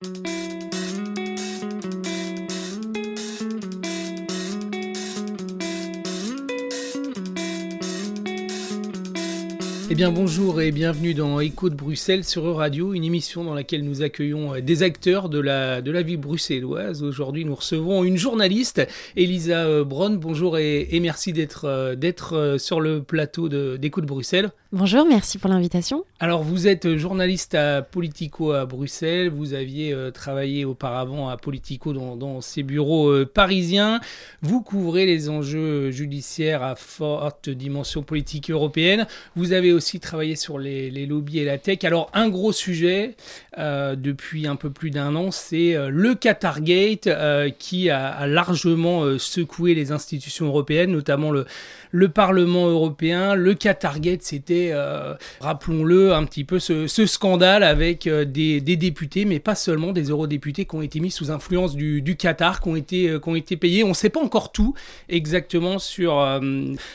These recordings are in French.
Eh bien bonjour et bienvenue dans Écho de Bruxelles sur Radio, une émission dans laquelle nous accueillons euh, des acteurs de la, de vie bruxelloise. Aujourd'hui nous recevons une journaliste, Elisa euh, Braun. Bonjour et, merci d'être euh, sur le plateau d'Écho de Bruxelles. Bonjour, merci pour l'invitation. Alors vous êtes journaliste à Politico à Bruxelles, vous aviez travaillé auparavant à Politico dans, ces bureaux parisiens, vous couvrez les enjeux judiciaires à forte dimension politique européenne, vous avez aussi travaillé sur les, lobbies et la tech. Alors, un gros sujet euh, depuis un peu plus d'un an, c'est euh, le Qatargate euh, qui a, largement secoué les institutions européennes, notamment le, le Parlement européen. Le Qatargate, c'était, rappelons-le, un petit peu ce, scandale avec des, députés, mais pas seulement des eurodéputés qui ont été mis sous influence du, Qatar, qui ont été, qui ont été payés. On ne sait pas encore tout exactement sur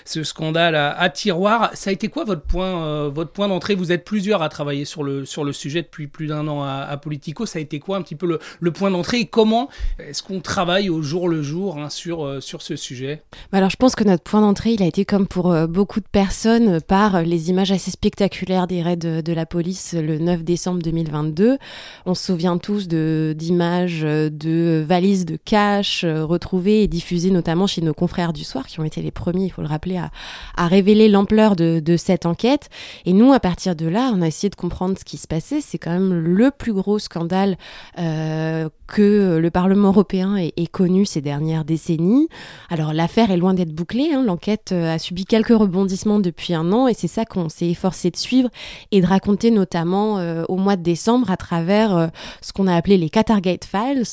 ce scandale à, tiroir. Ça a été quoi votre point euh, votre point d'entrée? Vous êtes plusieurs à travailler sur le, sur le sujet depuis plus d'un an à, Politico. Ça a été quoi un petit peu le, point d'entrée? Et comment est-ce qu'on travaille au jour le jour hein, sur, euh, sur ce sujet? Bah Alors je pense que notre point d'entrée, il a été comme pour euh, beaucoup de personnes par les images assez spectaculaires des raids de, la police le 9 décembre 2022. On se souvient tous d'images de, valises de cash retrouvées et diffusées notamment chez nos confrères du soir qui ont été les premiers, il faut le rappeler, à, à révéler l'ampleur de, de cette enquête. Et nous, à partir de là, on a essayé de comprendre ce qui se passait. C'est quand même le plus gros scandale euh, que le Parlement européen ait, connu ces dernières décennies. Alors l'affaire est loin d'être bouclée. Hein. L'enquête euh, a subi quelques rebondissements depuis un an et c'est ça qu'on s'est efforcé de suivre et de raconter notamment euh, au mois de décembre à travers ce qu'on a appelé les Qatargate Files.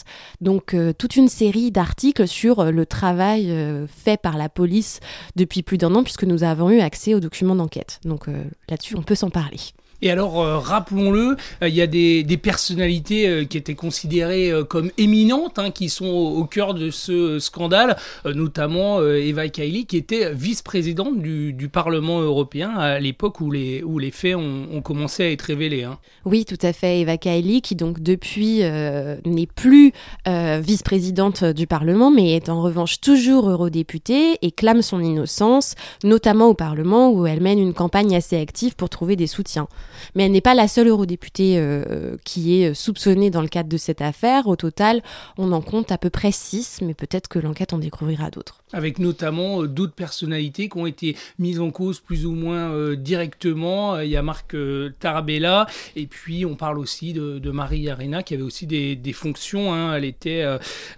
Donc toute une série d'articles sur le travail fait par la police depuis plus d'un an puisque nous avons eu accès aux documents d'enquête. Donc là-dessus, on peut s'en parler. Et alors, euh, rappelons-le, euh, il y a des, personnalités euh, qui étaient considérées comme éminentes, hein, qui sont au, cœur de ce scandale, notamment Eva Kaili, qui était vice-présidente du, Parlement européen à l'époque où les, faits ont, commencé à être révélés. Hein. Oui, tout à fait. Eva Kaili, qui donc depuis n'est plus vice-présidente du Parlement, mais est en revanche toujours eurodéputée et clame son innocence, notamment au Parlement où elle mène une campagne assez active pour trouver des soutiens. Mais elle n'est pas la seule eurodéputée euh, qui est soupçonnée dans le cadre de cette affaire. Au total, on en compte à peu près six, mais peut-être que l'enquête en découvrira d'autres. Avec notamment euh, d'autres personnalités qui ont été mises en cause plus ou moins euh, directement. Il y a Marc Tarabella, et puis on parle aussi de, Marie Arena, qui avait aussi des, fonctions. Hein. Elle était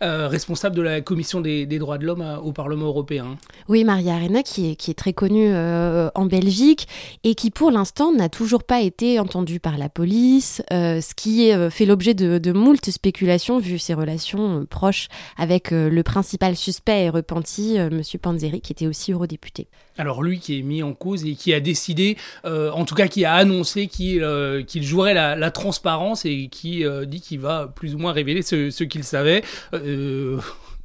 responsable de la commission des, droits de l'homme au Parlement européen. Oui, Marie Arena, qui est, très connue en Belgique, et qui pour l'instant n'a toujours pas été entendu par la police, euh, ce qui euh, fait l'objet de, de moult spéculations vu ses relations euh, proches avec le principal suspect et repenti, Monsieur Panzeri, qui était aussi eurodéputé. Alors lui qui est mis en cause et qui a décidé, en tout cas qui a annoncé qu'il qu'il jouerait la, transparence et qui dit qu'il va plus ou moins révéler ce qu'il savait.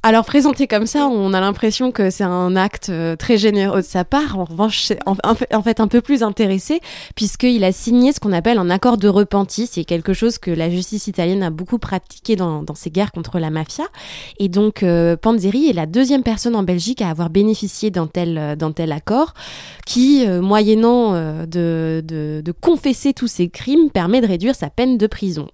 Alors présenté comme ça, on a l'impression que c'est un acte euh, très généreux de sa part. En revanche, c'est en, fait un peu plus intéressé puisqu'il a signé ce qu'on appelle un accord de repenti. C'est quelque chose que la justice italienne a beaucoup pratiqué dans, ses guerres contre la mafia. Et donc euh, Panzeri est la deuxième personne en Belgique à avoir bénéficié d'un tel, euh, accord qui, moyennant de confesser tous ses crimes, permet de réduire sa peine de prison.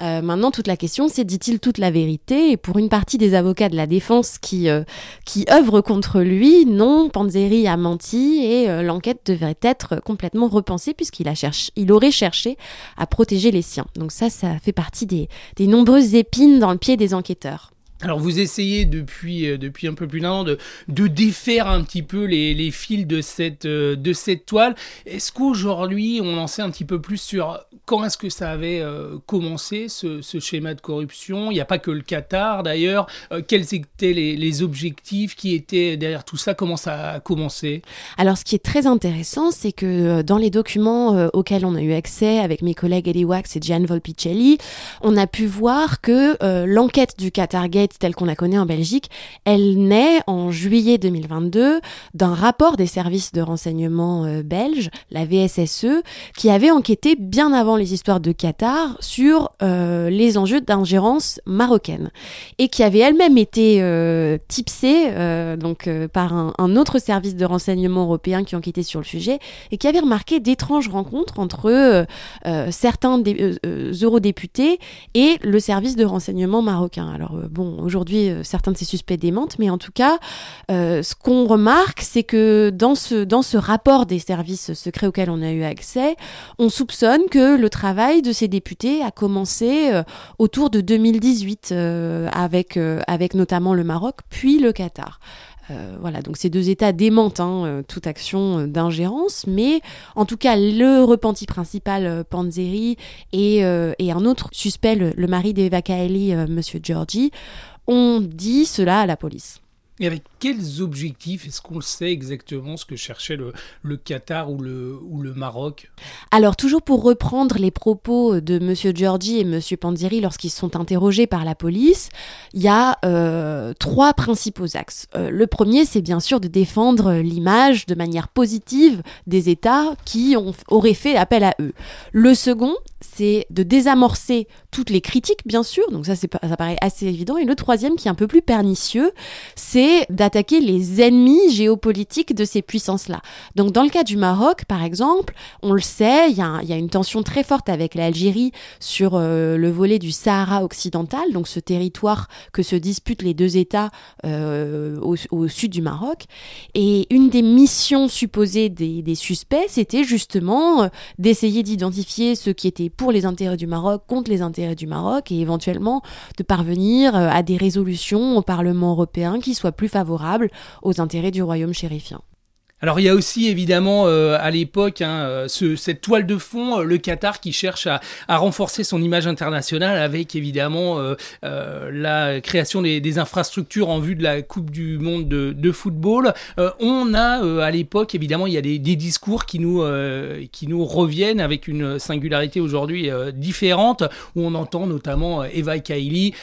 Euh, maintenant, toute la question, c'est dit-il toute la vérité Et pour une partie des avocats de la défense qui, euh, qui œuvrent contre lui, non, Panzeri a menti et euh, l'enquête devrait être complètement repensée puisqu'il a cherché, il aurait cherché à protéger les siens. Donc ça, ça fait partie des, des nombreuses épines dans le pied des enquêteurs. Alors vous essayez depuis, euh, depuis un peu plus d'un an de, de défaire un petit peu les, les fils de cette, euh, de cette toile. Est-ce qu'aujourd'hui on en sait un petit peu plus sur quand est-ce que ça avait euh, commencé ce, ce, schéma de corruption? Il n'y a pas que le Qatar d'ailleurs. quels étaient les, les, objectifs qui étaient derrière tout ça? Comment ça a commencé? Alors ce qui est très intéressant c'est que dans les documents auxquels on a eu accès avec mes collègues Eddie Wax et Gian Volpicelli, on a pu voir que l'enquête du Qatar Gate telle qu'on la connaît en Belgique, elle naît en juillet 2022 d'un rapport des services de renseignement euh, belges, la VSSE, qui avait enquêté bien avant les histoires de Qatar sur euh, les enjeux d'ingérence marocaine et qui avait elle-même été euh, tipsée euh, donc par un, un, autre service de renseignement européen qui enquêtait sur le sujet et qui avait remarqué d'étranges rencontres entre certains eurodéputés et le service de renseignement marocain. Alors bon, aujourd'hui certains de ces suspects démentent, mais en tout cas, ce qu'on remarque, c'est que dans ce dans ce rapport des services secrets auxquels on a eu accès, on soupçonne que le travail de ces députés a commencé euh, autour de 2018 euh, avec, euh, avec notamment le Maroc, puis le Qatar. voilà, donc ces deux États démentent hein, toute action d'ingérence, mais en tout cas, le repenti principal, Panzeri, et, et, un autre suspect, le, mari d'Eva Kaeli, Monsieur Georgi, ont dit cela à la police. Et avec quels objectifs Est-ce qu'on sait exactement ce que cherchait le, le Qatar ou le, ou le Maroc? Alors, toujours pour reprendre les propos de M. Giorgi et M. Panzeri lorsqu'ils sont interrogés par la police, il y a euh, trois principaux axes. Euh, le premier, c'est bien sûr de défendre l'image de manière positive des États qui ont, auraient fait appel à eux. Le second, c'est de désamorcer toutes les critiques, bien sûr, donc ça, ça paraît assez évident. Et le troisième, qui est un peu plus pernicieux, c'est d'attaquer les ennemis géopolitiques de ces puissances-là. Donc dans le cas du Maroc, par exemple, on le sait, il y, a une tension très forte avec l'Algérie sur euh, le volet du Sahara occidental, donc ce territoire que se disputent les deux États euh, au, sud du Maroc. Et une des missions supposées des, suspects, c'était justement euh, d'essayer d'identifier ce qui était pour les intérêts du Maroc contre les intérêts du Maroc et éventuellement de parvenir à des résolutions au Parlement européen qui soient plus favorables aux intérêts du royaume chérifien. Alors il y a aussi évidemment euh, à l'époque hein, euh, ce, cette toile de fond, euh, le Qatar qui cherche à, à, renforcer son image internationale avec évidemment la création des, des, infrastructures en vue de la Coupe du Monde de, de football. on a à l'époque évidemment il y a des, des discours qui nous qui nous reviennent avec une singularité aujourd'hui différente où on entend notamment Eva Kaili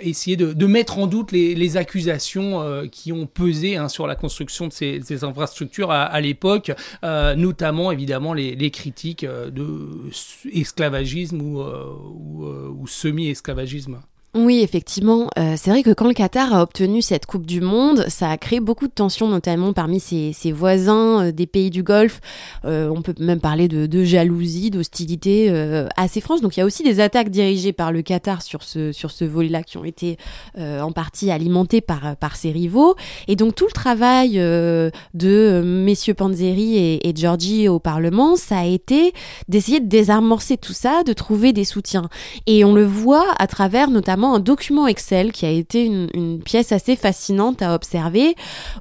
essayer de, de, mettre en doute les, les accusations qui ont pesé hein, sur la construction de ces, ces infrastructures à, l'époque, euh, notamment évidemment les, critiques euh, de esclavagisme ou, euh, ou semi-esclavagisme. Oui, effectivement. Euh, c'est vrai que quand le Qatar a obtenu cette Coupe du Monde, ça a créé beaucoup de tensions, notamment parmi ses, voisins euh, des pays du Golfe. Euh, on peut même parler de, jalousie, d'hostilité assez franche. Donc il y a aussi des attaques dirigées par le Qatar sur ce, sur ce volet-là qui ont été en partie alimentées par, par ses rivaux. Et donc tout le travail de messieurs Panzeri et, et au Parlement, ça a été d'essayer de désamorcer tout ça, de trouver des soutiens. Et on le voit à travers notamment un document Excel qui a été une, pièce assez fascinante à observer,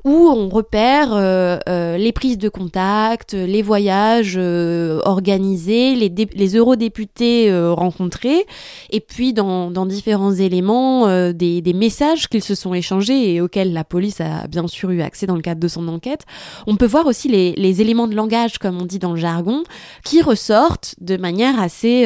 où on repère euh, euh, les prises de contact, les voyages euh, organisés, les, eurodéputés rencontrés, et puis dans, différents éléments, des, messages qu'ils se sont échangés et auxquels la police a bien sûr eu accès dans le cadre de son enquête. On peut voir aussi les, éléments de langage, comme on dit dans le jargon, qui ressortent de manière assez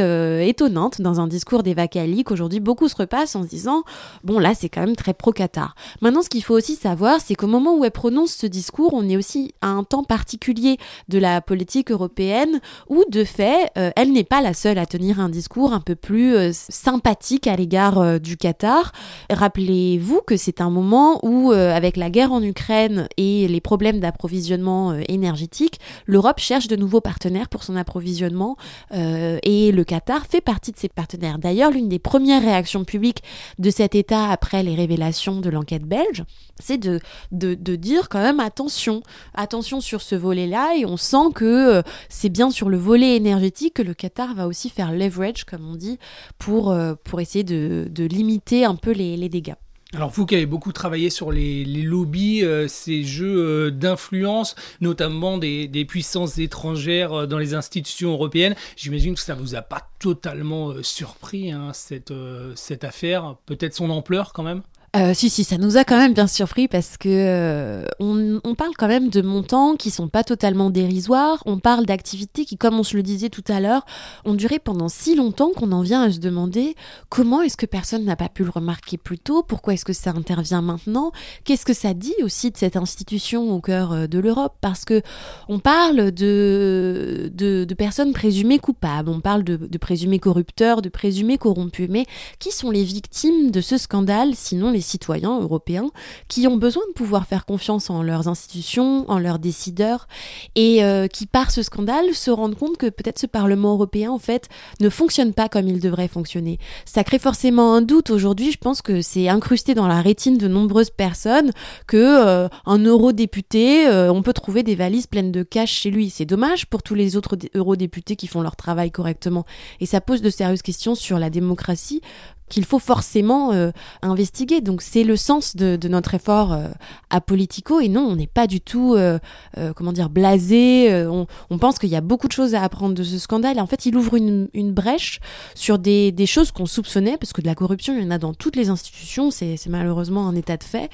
étonnante dans un discours d'Eva Kali qu'aujourd'hui beaucoup se repassent en se disant bon là c'est quand même très pro-Qatar. Maintenant ce qu'il faut aussi savoir c'est qu'au moment où elle prononce ce discours on est aussi à un temps particulier de la politique européenne où de fait euh, elle n'est pas la seule à tenir un discours un peu plus euh, sympathique à l'égard euh, du Qatar. Rappelez-vous que c'est un moment où avec la guerre en Ukraine et les problèmes d'approvisionnement énergétique, l'Europe cherche de nouveaux partenaires pour son approvisionnement et le Qatar fait partie de ces partenaires. D'ailleurs l'une des premières réactions publiques de cet État après les révélations de l'enquête belge, c'est de, dire quand même attention, attention sur ce volet-là, et on sent que euh, c'est bien sur le volet énergétique que le Qatar va aussi faire leverage, comme on dit, pour, euh, pour essayer de, limiter un peu les dégâts. Alors vous qui avez beaucoup travaillé sur les, lobbies, euh, ces jeux euh, d'influence, notamment des, puissances étrangères euh, dans les institutions européennes, j'imagine que ça vous a pas totalement surpris hein, cette, cette affaire, peut-être son ampleur quand même? Euh, si, si, ça nous a quand même bien surpris parce que euh, on, parle quand même de montants qui sont pas totalement dérisoires. On parle d'activités qui, comme on se le disait tout à l'heure, ont duré pendant si longtemps qu'on en vient à se demander comment est-ce que personne n'a pas pu le remarquer plus tôt, pourquoi est-ce que ça intervient maintenant, qu'est-ce que ça dit aussi de cette institution au cœur euh, de l'Europe, parce que on parle de, de, personnes présumées coupables, on parle de, de présumés corrupteurs, de présumés corrompus, mais qui sont les victimes de ce scandale, sinon les citoyens européens qui ont besoin de pouvoir faire confiance en leurs institutions, en leurs décideurs, et euh, qui par ce scandale se rendent compte que peut-être ce Parlement européen en fait ne fonctionne pas comme il devrait fonctionner. Ça crée forcément un doute aujourd'hui. Je pense que c'est incrusté dans la rétine de nombreuses personnes que euh, eurodéputé, euh, on peut trouver des valises pleines de cash chez lui. C'est dommage pour tous les autres eurodéputés qui font leur travail correctement. Et ça pose de sérieuses questions sur la démocratie qu'il faut forcément euh, investiguer. Donc c'est le sens de, notre effort euh, à Politico et non, on n'est pas du tout, euh, comment dire, blasé. On, pense qu'il y a beaucoup de choses à apprendre de ce scandale. En fait, il ouvre une, brèche sur des, choses qu'on soupçonnait, parce que de la corruption, il y en a dans toutes les institutions, c'est malheureusement un état de fait.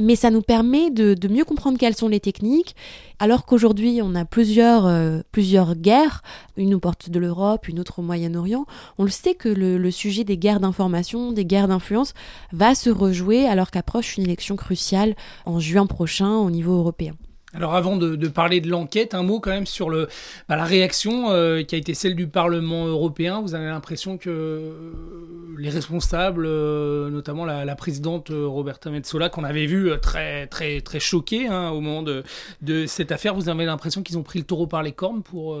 Mais ça nous permet de, mieux comprendre quelles sont les techniques alors qu'aujourd'hui, on a plusieurs, euh, plusieurs guerres, une aux portes de l'Europe, une autre au Moyen-Orient, on le sait que le, sujet des guerres d'information, des guerres d'influence, va se rejouer alors qu'approche une élection cruciale en juin prochain au niveau européen. Alors avant de, parler de l'enquête, un mot quand même sur bah, la réaction euh, qui a été celle du Parlement européen. Vous avez l'impression que euh, les responsables, euh, notamment la, présidente Roberta Metsola, qu'on avait vu très très très choquée hein, au moment de, cette affaire, vous avez l'impression qu'ils ont pris le taureau par les cornes pour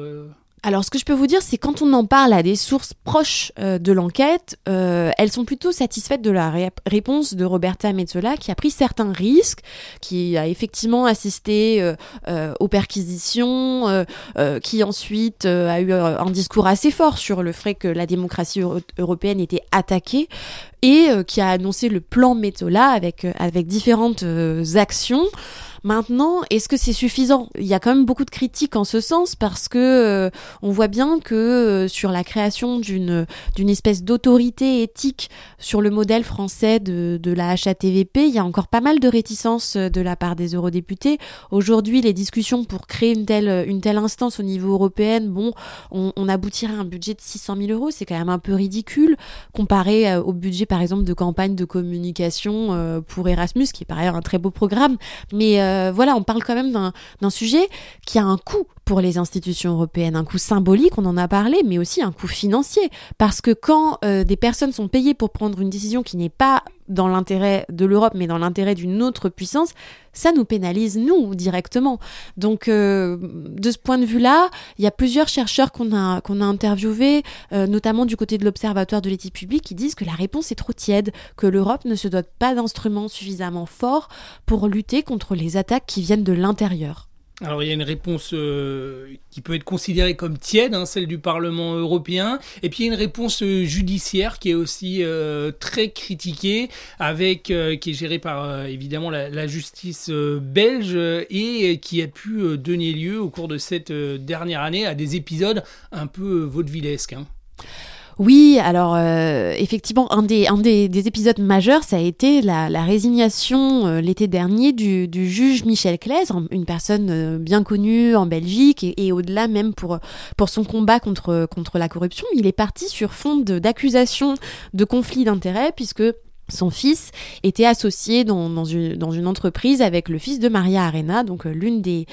alors, ce que je peux vous dire, c'est quand on en parle à des sources proches euh, de l'enquête, euh, elles sont plutôt satisfaites de la réponse de Roberta Metzola, qui a pris certains risques, qui a effectivement assisté euh, aux perquisitions, qui ensuite a eu un discours assez fort sur le fait que la démocratie européenne était attaquée, et qui a annoncé le plan Metzola avec, avec différentes actions. Maintenant, est-ce que c'est suffisant? Il y a quand même beaucoup de critiques en ce sens parce que euh, on voit bien que euh, sur la création d'une d'une espèce d'autorité éthique sur le modèle français de, de la HATVP, il y a encore pas mal de réticences euh, de la part des eurodéputés. Aujourd'hui, les discussions pour créer une telle une telle instance au niveau européen, bon, on, on aboutirait à un budget de 600 000 euros, c'est quand même un peu ridicule comparé au budget par exemple de campagne de communication pour Erasmus, qui est par ailleurs un très beau programme, mais euh, voilà, on parle quand même d'un sujet qui a un coût pour les institutions européennes, un coût symbolique, on en a parlé, mais aussi un coût financier. Parce que quand euh, des personnes sont payées pour prendre une décision qui n'est pas dans l'intérêt de l'Europe, mais dans l'intérêt d'une autre puissance, ça nous pénalise, nous, directement. Donc, euh, de ce point de vue-là, il y a plusieurs chercheurs qu'on a, interviewés, euh, notamment du côté de l'Observatoire de l'éthique publique, qui disent que la réponse est trop tiède, que l'Europe ne se dote pas d'instruments suffisamment forts pour lutter contre les attaques qui viennent de l'intérieur. Alors il y a une réponse euh, qui peut être considérée comme tiède, hein, celle du Parlement européen, et puis il y a une réponse euh, judiciaire qui est aussi euh, très critiquée, avec qui est gérée par évidemment la, justice belge et qui a pu donner lieu au cours de cette dernière année à des épisodes un peu vaudevillesques. Hein. Oui, alors euh, effectivement, un, des, un des, épisodes majeurs, ça a été la, résignation euh, l'été dernier du, juge Michel Claes, une personne euh, bien connue en Belgique et, au-delà même pour, pour son combat contre, contre la corruption. Il est parti sur fond d'accusations de conflit d'intérêts puisque son fils était associé dans, une, entreprise avec le fils de Maria Arena, donc euh, l'une des,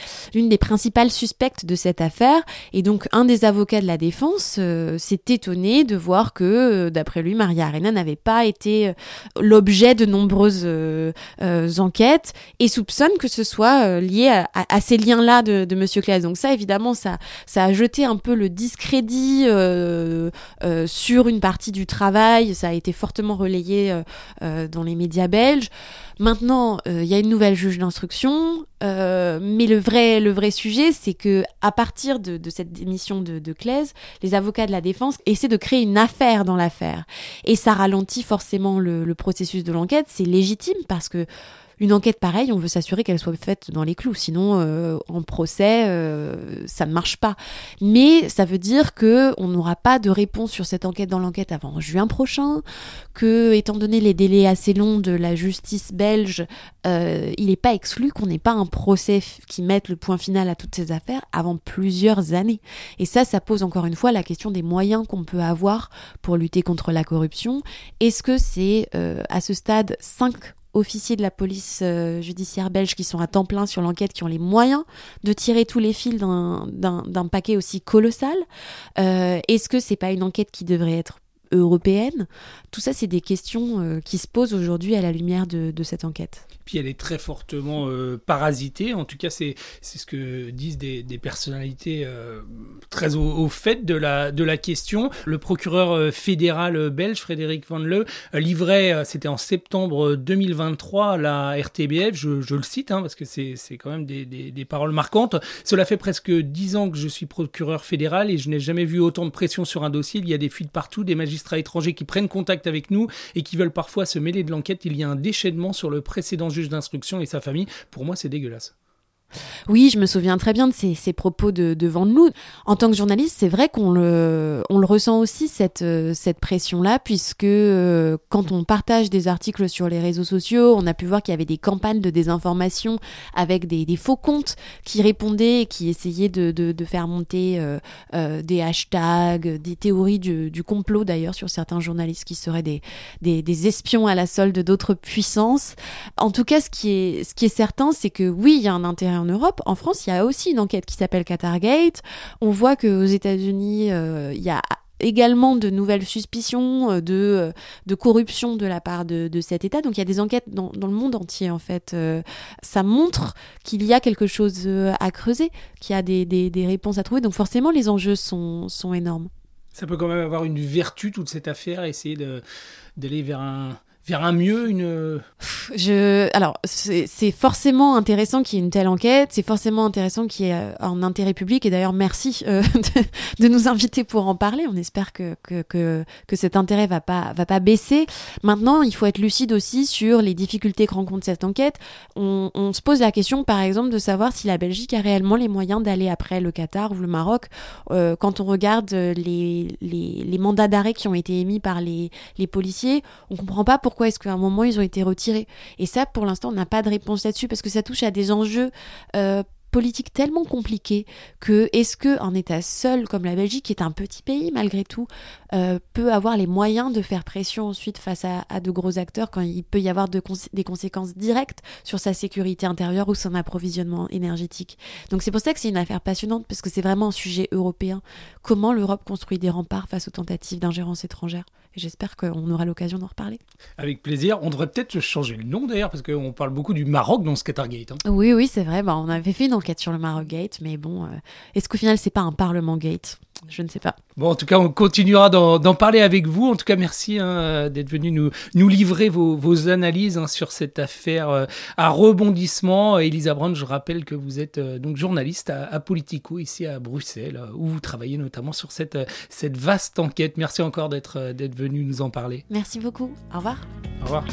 principales suspectes de cette affaire. Et donc un des avocats de la défense euh, s'est étonné de voir que, euh, d'après lui, Maria Arena n'avait pas été l'objet de nombreuses enquêtes et soupçonne que ce soit lié à, ces liens-là de, de Monsieur Claes. Donc ça, évidemment, ça, a jeté un peu le discrédit sur une partie du travail. Ça a été fortement relayé dans les médias belges. Maintenant, euh, il y a une nouvelle juge d'instruction, euh, mais le vrai, le vrai sujet, c'est que à partir de, cette démission de, de Claise, les avocats de la défense essaient de créer une affaire dans l'affaire, et ça ralentit forcément le processus de l'enquête. C'est légitime parce que une enquête pareille, on veut s'assurer qu'elle soit faite dans les clous. Sinon, en procès, ça ne marche pas. Mais ça veut dire que on n'aura pas de réponse sur cette enquête dans l'enquête avant juin prochain, que étant donné les délais assez longs de la justice belge, il n'est pas exclu qu'on n'ait pas un procès qui mette le point final à toutes ces affaires avant plusieurs années. Et ça, ça pose encore une fois la question des moyens qu'on peut avoir pour lutter contre la corruption. Est-ce que c'est euh, à ce stade cinq officiers de la police euh, judiciaire belge qui sont à temps plein sur l'enquête, qui ont les moyens de tirer tous les fils d'un paquet aussi colossal. Euh, Est-ce que c'est pas une enquête qui devrait être européenne? Tout ça, c'est des questions qui se posent aujourd'hui à la lumière de cette enquête elle est très fortement euh, parasitée. En tout cas, c'est ce que disent des, personnalités euh, très au, fait de la, de la question. Le procureur euh, fédéral belge, Frédéric Van Le, livrait, c'était en septembre 2023, la RTBF, je, le cite, hein, parce que c'est quand même des, des, paroles marquantes. Cela fait presque dix ans que je suis procureur fédéral et je n'ai jamais vu autant de pression sur un dossier. Il y a des fuites partout, des magistrats étrangers qui prennent contact avec nous et qui veulent parfois se mêler de l'enquête. Il y a un déchaînement sur le précédent juge d'instruction et sa famille. Pour moi, c'est dégueulasse. Oui, je me souviens très bien de ces, propos de, de Van En tant que journaliste, c'est vrai qu'on le, ressent aussi, cette, euh, pression-là, puisque euh, quand on partage des articles sur les réseaux sociaux, on a pu voir qu'il y avait des campagnes de désinformation avec des, faux comptes qui répondaient et qui essayaient de, faire monter euh, des hashtags, des théories du, complot d'ailleurs sur certains journalistes qui seraient des, espions à la solde d'autres puissances. En tout cas, ce qui est certain, c'est que oui, il y a un intérêt en Europe. En France, il y a aussi une enquête qui s'appelle Qatargate. On voit qu'aux États-Unis, euh, il y a également de nouvelles suspicions euh, de, euh, de corruption de la part de, cet État. Donc il y a des enquêtes dans, le monde entier en fait. ça montre qu'il y a quelque chose à creuser, qu'il y a des, des, réponses à trouver. Donc forcément les enjeux sont, sont énormes. Ça peut quand même avoir une vertu toute cette affaire, essayer d'aller vers un, vers un mieux, une... Je... Alors, c'est forcément intéressant qu'il y ait une telle enquête, c'est forcément intéressant qu'il y ait euh, un intérêt public, et d'ailleurs merci euh, de, nous inviter pour en parler, on espère que, que, que, cet intérêt va pas, va pas baisser. Maintenant, il faut être lucide aussi sur les difficultés que rencontre cette enquête. On, on se pose la question, par exemple, de savoir si la Belgique a réellement les moyens d'aller après le Qatar ou le Maroc. Euh, quand on regarde les, les, les mandats d'arrêt qui ont été émis par les, les policiers, on comprend pas pourquoi pourquoi est-ce qu'à un moment ils ont été retirés. Et ça, pour l'instant, on n'a pas de réponse là-dessus parce que ça touche à des enjeux euh, politique tellement compliquée que est-ce que un État seul comme la Belgique, qui est un petit pays malgré tout, euh, peut avoir les moyens de faire pression ensuite face à, de gros acteurs quand il peut y avoir des conséquences directes sur sa sécurité intérieure ou son approvisionnement énergétique. Donc c'est pour ça que c'est une affaire passionnante parce que c'est vraiment un sujet européen. Comment l'Europe construit des remparts face aux tentatives d'ingérence étrangère? Et j'espère qu'on aura l'occasion d'en reparler. Avec plaisir. On devrait peut-être changer le nom d'ailleurs parce qu'on parle beaucoup du Maroc dans ce Qatargate. Hein. Oui, oui, c'est vrai. Bah, on avait fait une enquête sur le Maroc Gate, mais bon, euh, est-ce qu'au final c'est pas un Parlement Gate? Je ne sais pas. Bon, en tout cas, on continuera d'en parler avec vous. En tout cas, merci hein, d'être venu nous, nous livrer vos, vos analyses hein, sur cette affaire euh, à rebondissement. Elisa Brown, je rappelle que vous êtes euh, donc journaliste à, Politico ici à Bruxelles, où vous travaillez notamment sur cette, cette vaste enquête. Merci encore d'être d'être venu nous en parler. Merci beaucoup. Au revoir. Au revoir.